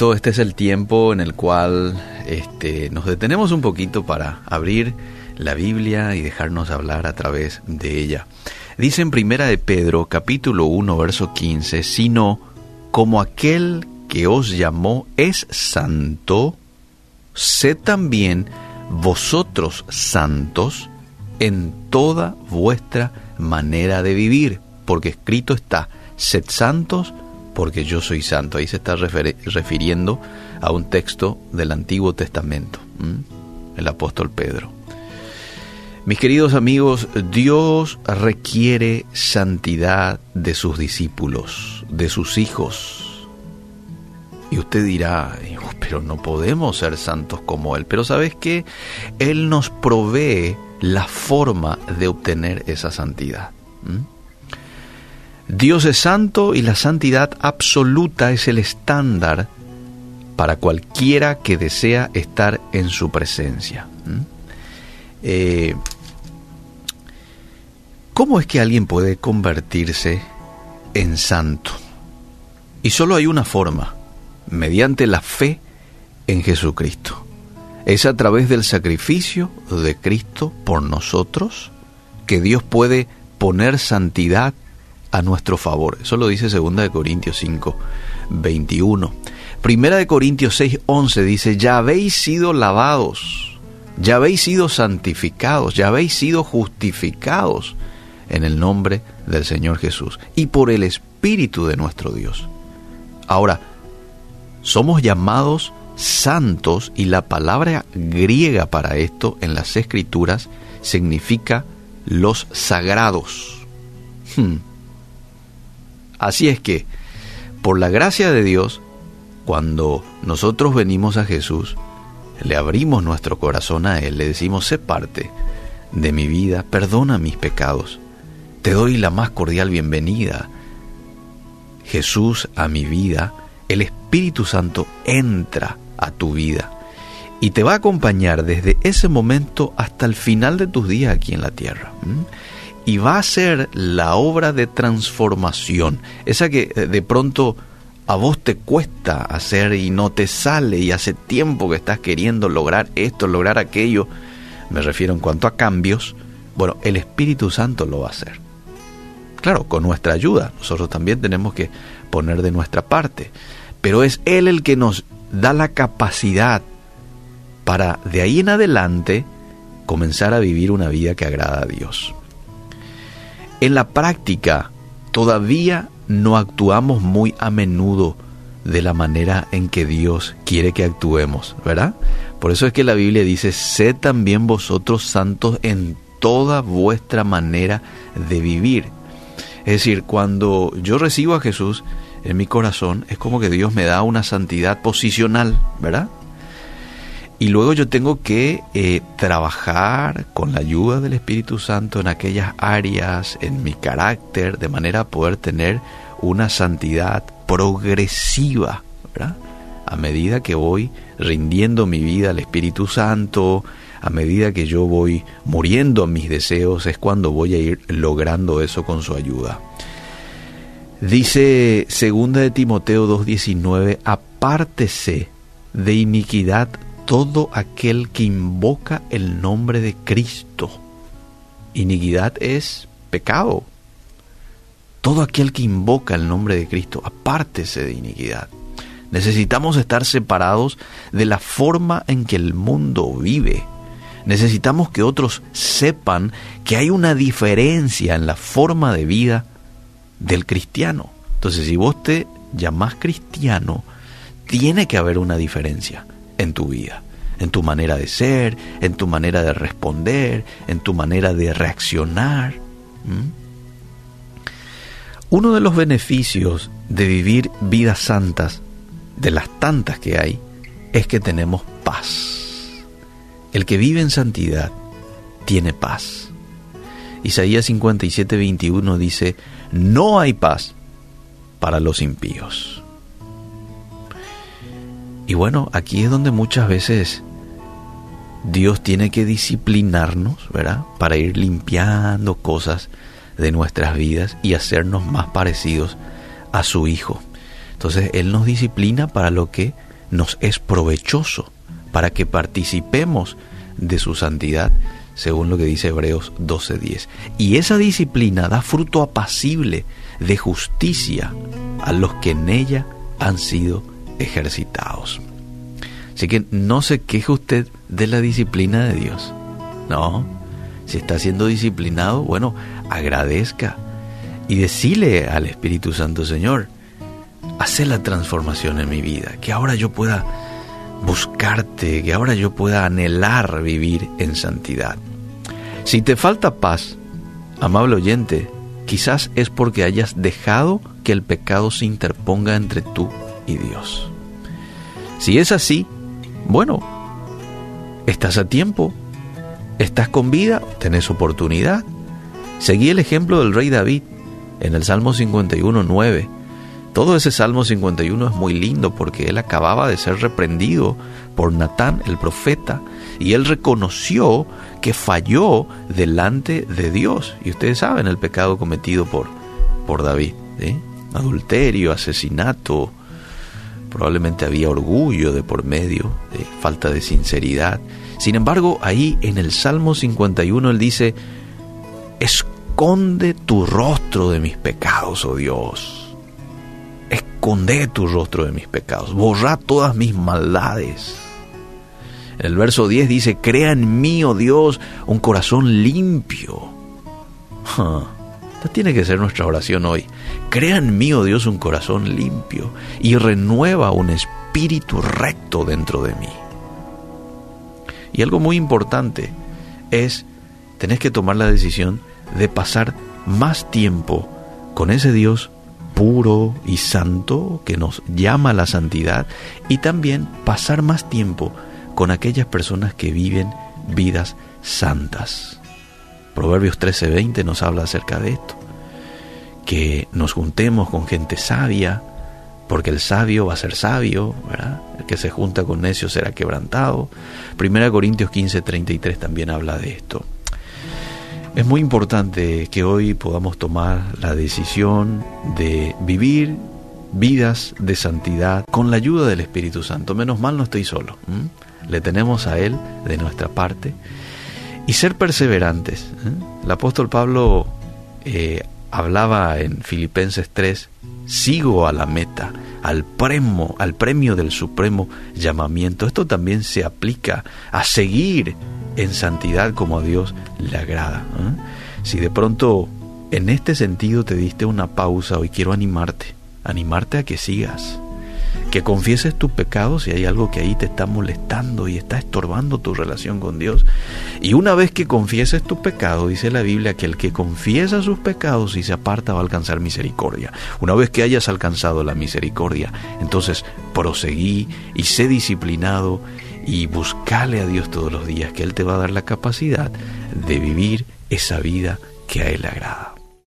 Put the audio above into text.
este es el tiempo en el cual este, nos detenemos un poquito para abrir la Biblia y dejarnos hablar a través de ella. Dice en Primera de Pedro, capítulo 1, verso 15, sino como aquel que os llamó es santo, sed también vosotros santos en toda vuestra manera de vivir, porque escrito está, sed santos porque yo soy santo. Ahí se está refiriendo a un texto del Antiguo Testamento, el apóstol Pedro. Mis queridos amigos, Dios requiere santidad de sus discípulos, de sus hijos. Y usted dirá, pero no podemos ser santos como Él. Pero ¿sabes qué? Él nos provee la forma de obtener esa santidad. Dios es santo y la santidad absoluta es el estándar para cualquiera que desea estar en su presencia. Eh, ¿Cómo es que alguien puede convertirse en santo? Y solo hay una forma, mediante la fe en Jesucristo. Es a través del sacrificio de Cristo por nosotros que Dios puede poner santidad a nuestro favor. Eso lo dice 2 de Corintios 5, 21. Primera de Corintios 6, 11 dice, ya habéis sido lavados, ya habéis sido santificados, ya habéis sido justificados en el nombre del Señor Jesús y por el Espíritu de nuestro Dios. Ahora, somos llamados santos y la palabra griega para esto en las escrituras significa los sagrados. Hmm. Así es que, por la gracia de Dios, cuando nosotros venimos a Jesús, le abrimos nuestro corazón a Él, le decimos, sé parte de mi vida, perdona mis pecados, te doy la más cordial bienvenida. Jesús a mi vida, el Espíritu Santo entra a tu vida y te va a acompañar desde ese momento hasta el final de tus días aquí en la tierra y va a ser la obra de transformación, esa que eh, de pronto a vos te cuesta hacer y no te sale y hace tiempo que estás queriendo lograr esto, lograr aquello, me refiero en cuanto a cambios, bueno, el Espíritu Santo lo va a hacer. Claro, con nuestra ayuda, nosotros también tenemos que poner de nuestra parte, pero es Él el que nos da la capacidad para de ahí en adelante comenzar a vivir una vida que agrada a Dios. En la práctica, todavía no actuamos muy a menudo de la manera en que Dios quiere que actuemos, ¿verdad? Por eso es que la Biblia dice, sed también vosotros santos en toda vuestra manera de vivir. Es decir, cuando yo recibo a Jesús en mi corazón, es como que Dios me da una santidad posicional, ¿verdad? Y luego yo tengo que eh, trabajar con la ayuda del Espíritu Santo en aquellas áreas, en mi carácter, de manera a poder tener una santidad progresiva. A medida que voy rindiendo mi vida al Espíritu Santo, a medida que yo voy muriendo a mis deseos, es cuando voy a ir logrando eso con su ayuda. Dice 2 de Timoteo 2:19, apártese de iniquidad todo aquel que invoca el nombre de Cristo. Iniquidad es pecado. Todo aquel que invoca el nombre de Cristo, apártese de iniquidad. Necesitamos estar separados de la forma en que el mundo vive. Necesitamos que otros sepan que hay una diferencia en la forma de vida del cristiano. Entonces, si vos te llamás cristiano, tiene que haber una diferencia en tu vida, en tu manera de ser, en tu manera de responder, en tu manera de reaccionar. Uno de los beneficios de vivir vidas santas, de las tantas que hay, es que tenemos paz. El que vive en santidad tiene paz. Isaías 57, 21 dice, no hay paz para los impíos. Y bueno, aquí es donde muchas veces Dios tiene que disciplinarnos, ¿verdad? Para ir limpiando cosas de nuestras vidas y hacernos más parecidos a su Hijo. Entonces Él nos disciplina para lo que nos es provechoso para que participemos de su santidad, según lo que dice Hebreos 12:10. Y esa disciplina da fruto apacible de justicia a los que en ella han sido ejercitados. Así que no se queje usted de la disciplina de Dios. No, si está siendo disciplinado, bueno, agradezca y decile al Espíritu Santo, Señor, hace la transformación en mi vida, que ahora yo pueda buscarte, que ahora yo pueda anhelar vivir en santidad. Si te falta paz, amable oyente, quizás es porque hayas dejado que el pecado se interponga entre tú y Dios. Si es así, bueno, estás a tiempo, estás con vida, tenés oportunidad. Seguí el ejemplo del rey David en el Salmo 51, 9. Todo ese Salmo 51 es muy lindo porque él acababa de ser reprendido por Natán, el profeta, y él reconoció que falló delante de Dios. Y ustedes saben el pecado cometido por, por David. Adulterio, asesinato, probablemente había orgullo de por medio, de falta de sinceridad. Sin embargo, ahí en el Salmo 51 él dice, esconde tu rostro de mis pecados, oh Dios. Esconde tu rostro de mis pecados, borra todas mis maldades. El verso 10 dice, crea en mí, oh Dios, un corazón limpio. Esta tiene que ser nuestra oración hoy. Crea en mí, oh Dios, un corazón limpio y renueva un espíritu recto dentro de mí. Y algo muy importante es, tenés que tomar la decisión de pasar más tiempo con ese Dios puro y santo que nos llama a la santidad y también pasar más tiempo con aquellas personas que viven vidas santas. Proverbios 13:20 nos habla acerca de esto, que nos juntemos con gente sabia, porque el sabio va a ser sabio. El que se junta con necios será quebrantado. Primera Corintios 15:33 también habla de esto. Es muy importante que hoy podamos tomar la decisión de vivir vidas de santidad con la ayuda del Espíritu Santo. Menos mal no estoy solo. Le tenemos a Él de nuestra parte. Y ser perseverantes. ¿eh? El apóstol Pablo eh, hablaba en Filipenses 3, sigo a la meta, al premio, al premio del supremo llamamiento. Esto también se aplica a seguir en santidad como a Dios le agrada. ¿eh? Si de pronto en este sentido te diste una pausa, hoy quiero animarte, animarte a que sigas, que confieses tus pecados si hay algo que ahí te está molestando y está estorbando tu relación con Dios. Y una vez que confieses tus pecados, dice la Biblia que el que confiesa sus pecados y se aparta va a alcanzar misericordia. Una vez que hayas alcanzado la misericordia, entonces proseguí y sé disciplinado y buscale a Dios todos los días, que Él te va a dar la capacidad de vivir esa vida que a Él le agrada.